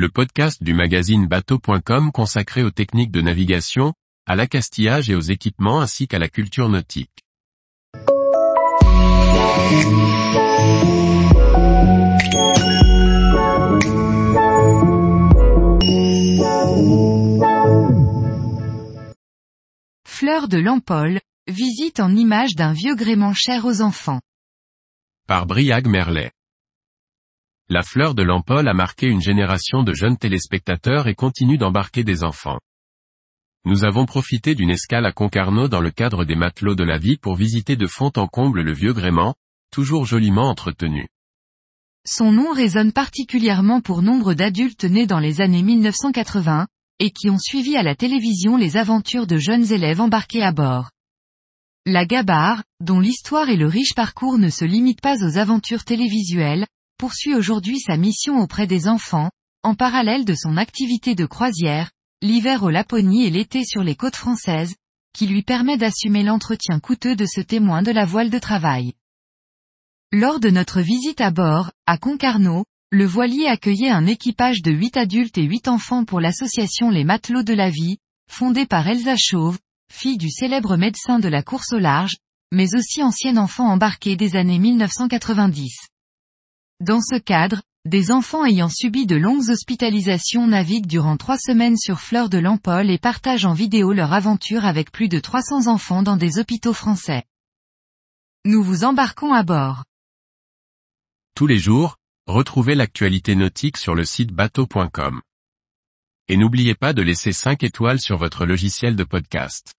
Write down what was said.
le podcast du magazine bateau.com consacré aux techniques de navigation, à l'accastillage et aux équipements ainsi qu'à la culture nautique. Fleur de Lampol, visite en image d'un vieux gréement cher aux enfants. Par Briag Merlet. La fleur de l'Ampol a marqué une génération de jeunes téléspectateurs et continue d'embarquer des enfants. Nous avons profité d'une escale à Concarneau dans le cadre des matelots de la vie pour visiter de fond en comble le vieux gréement, toujours joliment entretenu. Son nom résonne particulièrement pour nombre d'adultes nés dans les années 1980, et qui ont suivi à la télévision les aventures de jeunes élèves embarqués à bord. La Gabarre, dont l'histoire et le riche parcours ne se limitent pas aux aventures télévisuelles, poursuit aujourd'hui sa mission auprès des enfants, en parallèle de son activité de croisière, l'hiver au Laponie et l'été sur les côtes françaises, qui lui permet d'assumer l'entretien coûteux de ce témoin de la voile de travail. Lors de notre visite à bord, à Concarneau, le voilier accueillait un équipage de 8 adultes et 8 enfants pour l'association Les Matelots de la Vie, fondée par Elsa Chauve, fille du célèbre médecin de la course au large, mais aussi ancienne enfant embarqué des années 1990. Dans ce cadre, des enfants ayant subi de longues hospitalisations naviguent durant trois semaines sur Fleur de Lampol et partagent en vidéo leur aventure avec plus de 300 enfants dans des hôpitaux français. Nous vous embarquons à bord. Tous les jours, retrouvez l'actualité nautique sur le site bateau.com. Et n'oubliez pas de laisser 5 étoiles sur votre logiciel de podcast.